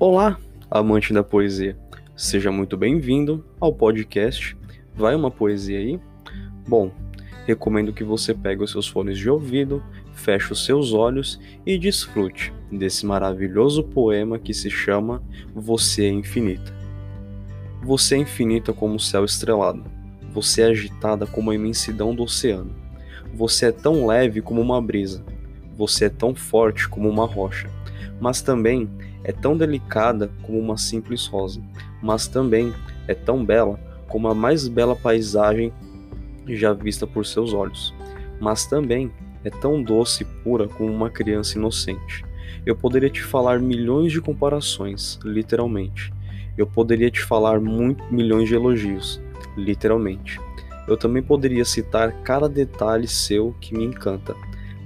Olá, amante da poesia. Seja muito bem-vindo ao podcast Vai uma poesia aí? Bom, recomendo que você pegue os seus fones de ouvido, feche os seus olhos e desfrute desse maravilhoso poema que se chama Você é Infinita. Você é infinita como o céu estrelado. Você é agitada como a imensidão do oceano. Você é tão leve como uma brisa. Você é tão forte como uma rocha. Mas também é tão delicada como uma simples rosa, mas também é tão bela como a mais bela paisagem já vista por seus olhos, mas também é tão doce e pura como uma criança inocente. Eu poderia te falar milhões de comparações, literalmente. Eu poderia te falar muito, milhões de elogios, literalmente. Eu também poderia citar cada detalhe seu que me encanta,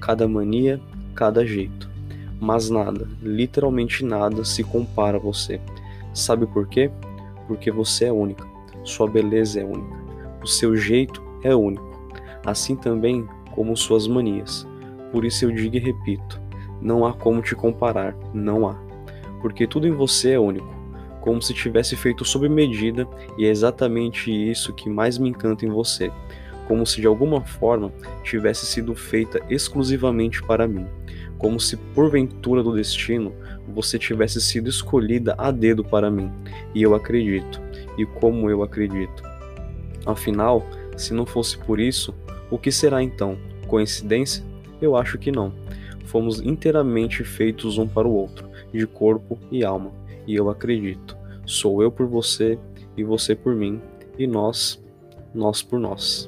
cada mania, cada jeito mas nada, literalmente nada se compara a você. Sabe por quê? Porque você é única, sua beleza é única, o seu jeito é único, assim também como suas manias. Por isso eu digo e repito: não há como te comparar, não há. Porque tudo em você é único, como se tivesse feito sob medida, e é exatamente isso que mais me encanta em você, como se de alguma forma tivesse sido feita exclusivamente para mim como se porventura do destino você tivesse sido escolhida a dedo para mim, e eu acredito, e como eu acredito. Afinal, se não fosse por isso, o que será então? Coincidência? Eu acho que não. Fomos inteiramente feitos um para o outro, de corpo e alma, e eu acredito. Sou eu por você e você por mim, e nós, nós por nós.